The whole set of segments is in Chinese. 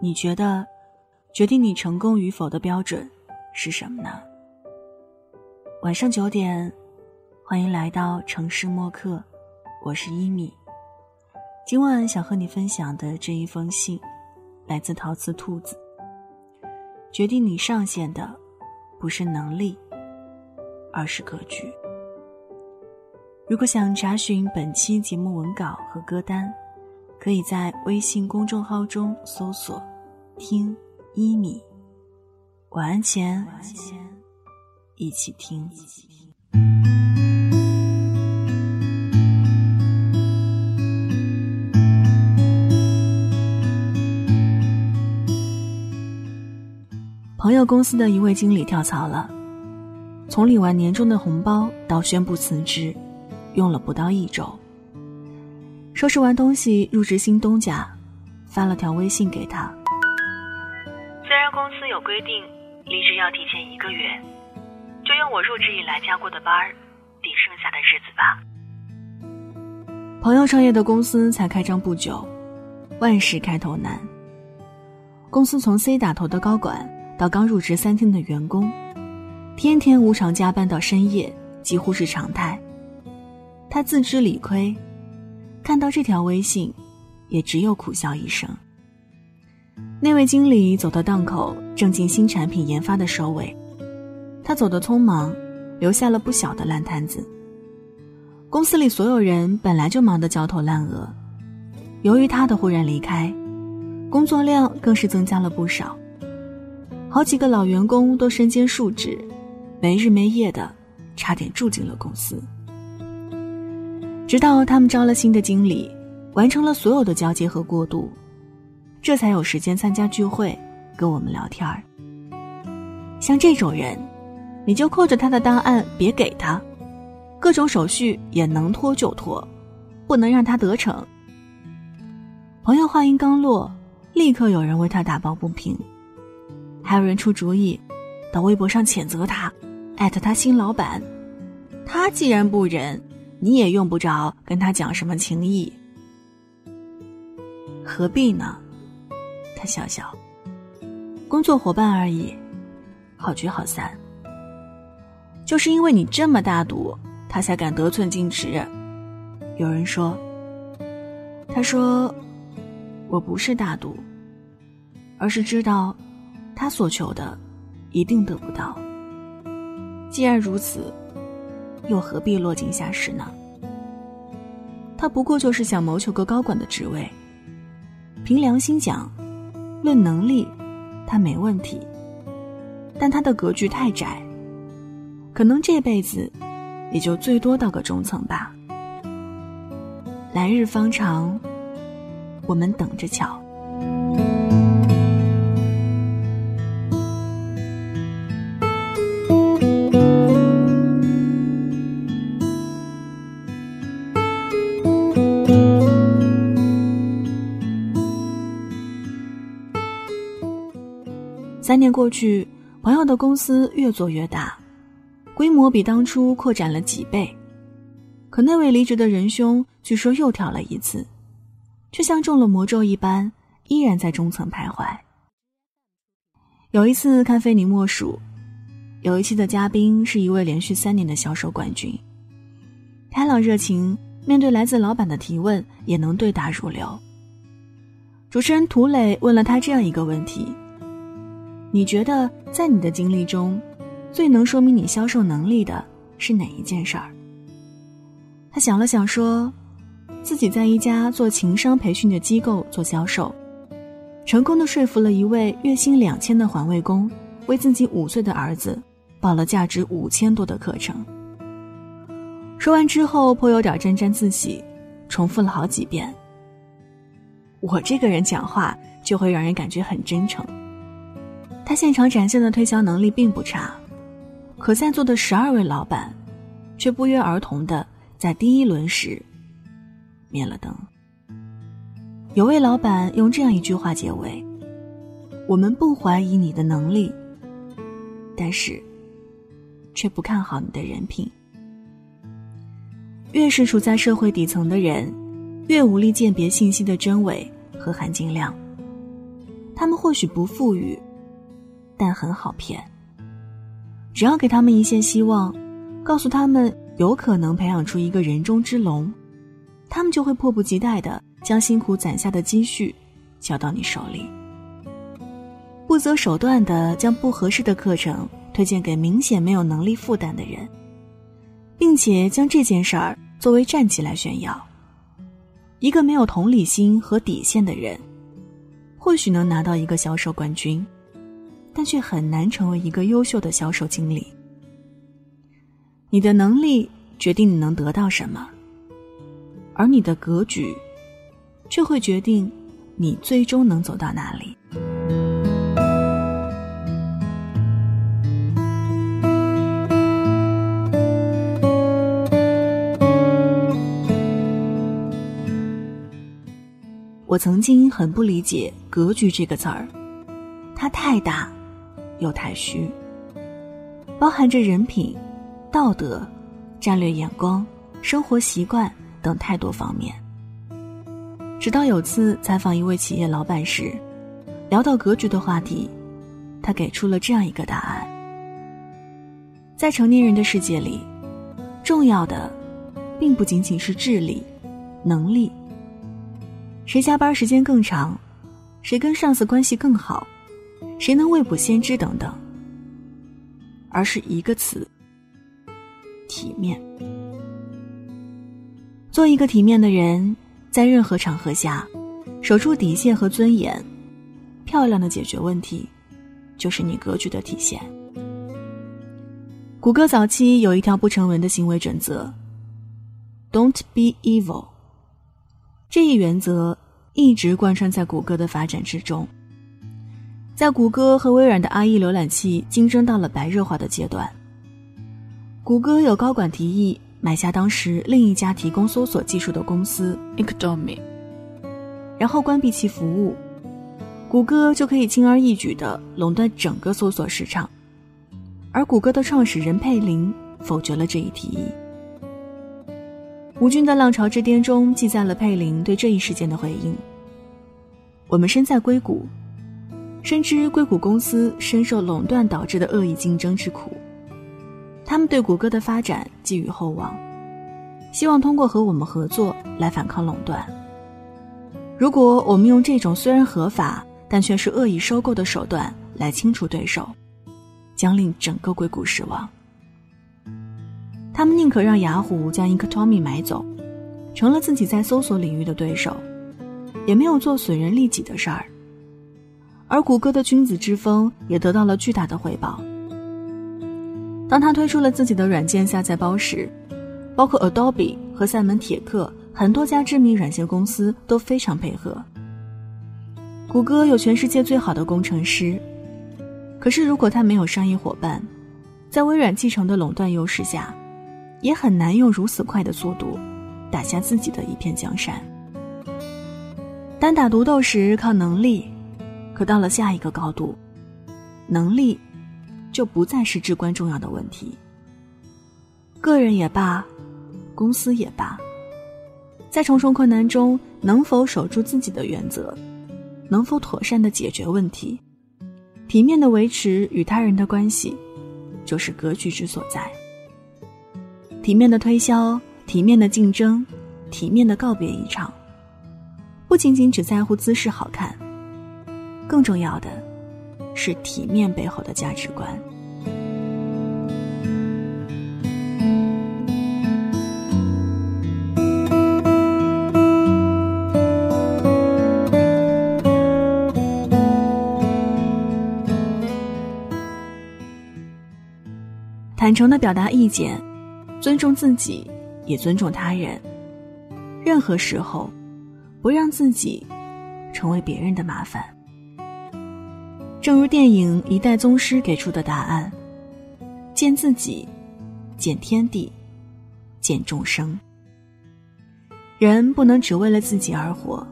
你觉得，决定你成功与否的标准是什么呢？晚上九点，欢迎来到城市默客，我是一米。今晚想和你分享的这一封信，来自陶瓷兔子。决定你上限的，不是能力，而是格局。如果想查询本期节目文稿和歌单。可以在微信公众号中搜索“听一米”，晚安前一起听。朋友公司的一位经理跳槽了，从领完年终的红包到宣布辞职，用了不到一周。收拾完东西，入职新东家，发了条微信给他。虽然公司有规定，离职要提前一个月，就用我入职以来加过的班儿抵剩下的日子吧。朋友创业的公司才开张不久，万事开头难。公司从 C 打头的高管到刚入职三天的员工，天天无偿加班到深夜几乎是常态。他自知理亏。看到这条微信，也只有苦笑一声。那位经理走到档口，正进新产品研发的收尾，他走得匆忙，留下了不小的烂摊子。公司里所有人本来就忙得焦头烂额，由于他的忽然离开，工作量更是增加了不少。好几个老员工都身兼数职，没日没夜的，差点住进了公司。直到他们招了新的经理，完成了所有的交接和过渡，这才有时间参加聚会，跟我们聊天儿。像这种人，你就扣着他的档案别给他，各种手续也能拖就拖，不能让他得逞。朋友话音刚落，立刻有人为他打抱不平，还有人出主意，到微博上谴责他，艾特他新老板。他既然不忍。你也用不着跟他讲什么情谊，何必呢？他笑笑，工作伙伴而已，好聚好散。就是因为你这么大度，他才敢得寸进尺。有人说，他说我不是大度，而是知道他所求的一定得不到。既然如此。又何必落井下石呢？他不过就是想谋求个高管的职位。凭良心讲，论能力，他没问题。但他的格局太窄，可能这辈子也就最多到个中层吧。来日方长，我们等着瞧。三年过去，朋友的公司越做越大，规模比当初扩展了几倍。可那位离职的仁兄，据说又跳了一次，却像中了魔咒一般，依然在中层徘徊。有一次看非你莫属，有一期的嘉宾是一位连续三年的销售冠军，开朗热情，面对来自老板的提问也能对答如流。主持人涂磊问了他这样一个问题。你觉得在你的经历中，最能说明你销售能力的是哪一件事儿？他想了想，说：“自己在一家做情商培训的机构做销售，成功的说服了一位月薪两千的环卫工，为自己五岁的儿子报了价值五千多的课程。”说完之后，颇有点沾沾自喜，重复了好几遍。我这个人讲话就会让人感觉很真诚。他现场展现的推销能力并不差，可在座的十二位老板，却不约而同的在第一轮时灭了灯。有位老板用这样一句话结尾：“我们不怀疑你的能力，但是却不看好你的人品。越是处在社会底层的人，越无力鉴别信息的真伪和含金量。”他们或许不富裕，但很好骗。只要给他们一线希望，告诉他们有可能培养出一个人中之龙，他们就会迫不及待的将辛苦攒下的积蓄交到你手里，不择手段的将不合适的课程推荐给明显没有能力负担的人，并且将这件事儿作为战绩来炫耀。一个没有同理心和底线的人。或许能拿到一个销售冠军，但却很难成为一个优秀的销售经理。你的能力决定你能得到什么，而你的格局，却会决定你最终能走到哪里。我曾经很不理解“格局”这个词儿，它太大，又太虚，包含着人品、道德、战略眼光、生活习惯等太多方面。直到有次采访一位企业老板时，聊到格局的话题，他给出了这样一个答案：在成年人的世界里，重要的，并不仅仅是智力、能力。谁加班时间更长，谁跟上司关系更好，谁能未卜先知等等，而是一个词：体面。做一个体面的人，在任何场合下，守住底线和尊严，漂亮的解决问题，就是你格局的体现。谷歌早期有一条不成文的行为准则：Don't be evil。这一原则一直贯穿在谷歌的发展之中。在谷歌和微软的 IE 浏览器竞争到了白热化的阶段，谷歌有高管提议买下当时另一家提供搜索技术的公司 Inktomi，然后关闭其服务，谷歌就可以轻而易举地垄断整个搜索市场。而谷歌的创始人佩林否决了这一提议。吴军的《浪潮之巅》中记载了佩林对这一事件的回应：“我们身在硅谷，深知硅谷公司深受垄断导致的恶意竞争之苦。他们对谷歌的发展寄予厚望，希望通过和我们合作来反抗垄断。如果我们用这种虽然合法但却是恶意收购的手段来清除对手，将令整个硅谷失望。”他们宁可让雅虎将 Inktomi 买走，成了自己在搜索领域的对手，也没有做损人利己的事儿。而谷歌的君子之风也得到了巨大的回报。当他推出了自己的软件下载包时，包括 Adobe 和赛门铁克很多家知名软件公司都非常配合。谷歌有全世界最好的工程师，可是如果他没有商业伙伴，在微软继承的垄断优势下。也很难用如此快的速度打下自己的一片江山。单打独斗时靠能力，可到了下一个高度，能力就不再是至关重要的问题。个人也罢，公司也罢，在重重困难中能否守住自己的原则，能否妥善的解决问题，体面的维持与他人的关系，就是格局之所在。体面的推销，体面的竞争，体面的告别一场。不仅仅只在乎姿势好看，更重要的是体面背后的价值观。坦诚的表达意见。尊重自己，也尊重他人。任何时候，不让自己成为别人的麻烦。正如电影《一代宗师》给出的答案：见自己，见天地，见众生。人不能只为了自己而活。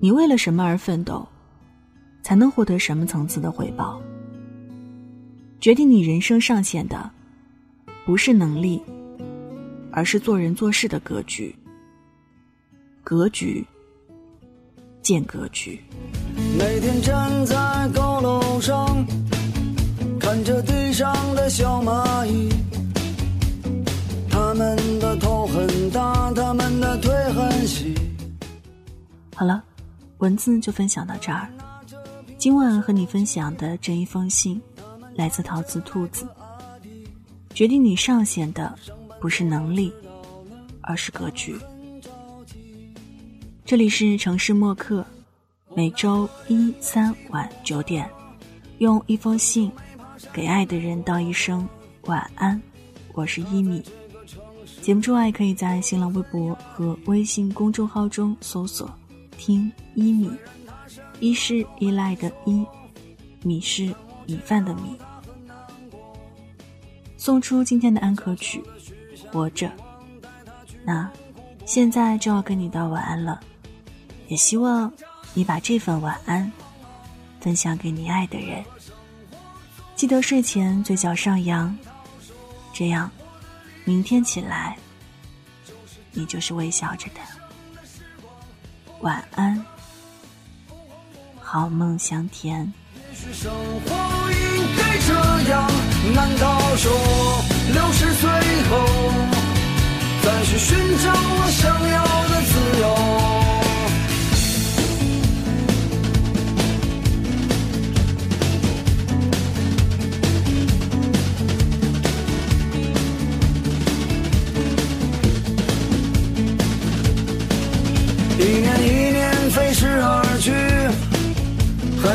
你为了什么而奋斗，才能获得什么层次的回报？决定你人生上限的。不是能力，而是做人做事的格局。格局，见格局。每天站在高楼上，看着地上的小蚂蚁，它们的头很大，它们的腿很细。好了，文字就分享到这儿。今晚和你分享的这一封信，来自陶瓷兔子。决定你上限的，不是能力，而是格局。这里是城市默客，每周一、三晚九点，用一封信给爱的人道一声晚安。我是一米。节目之外，可以在新浪微博和微信公众号中搜索“听一米”。一是依赖的依，米是米饭的米。送出今天的安可曲，活着。那现在就要跟你道晚安了，也希望你把这份晚安分享给你爱的人。记得睡前嘴角上扬，这样明天起来你就是微笑着的。晚安。好梦香甜。难道说六十岁后再去寻找我想要的自由？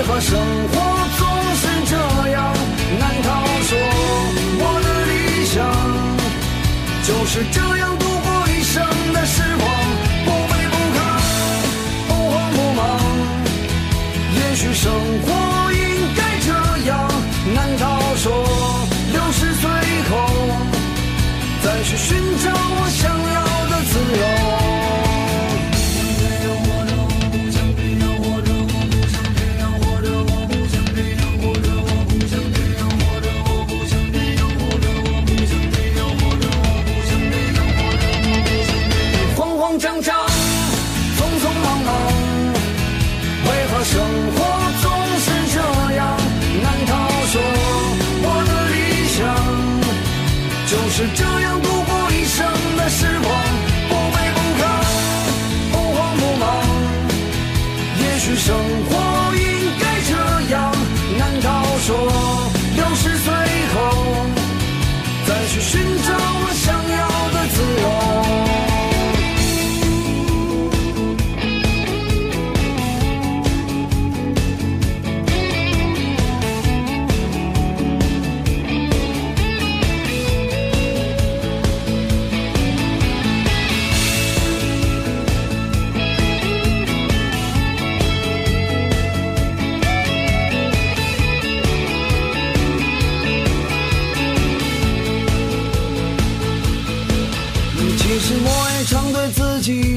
为何生活总是这样？难道说我的理想就是这样度过一生的时光？不卑不亢，不慌不忙。也许生活应该这样。难道说六十岁后再去寻找我想要是这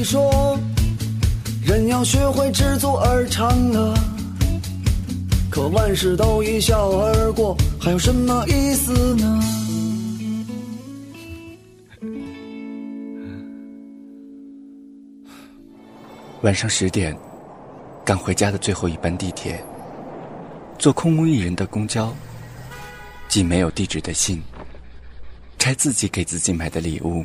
说，人要学会知足而常乐。可万事都一笑而过，还有什么意思呢？晚上十点，赶回家的最后一班地铁，坐空无一人的公交，寄没有地址的信，拆自己给自己买的礼物，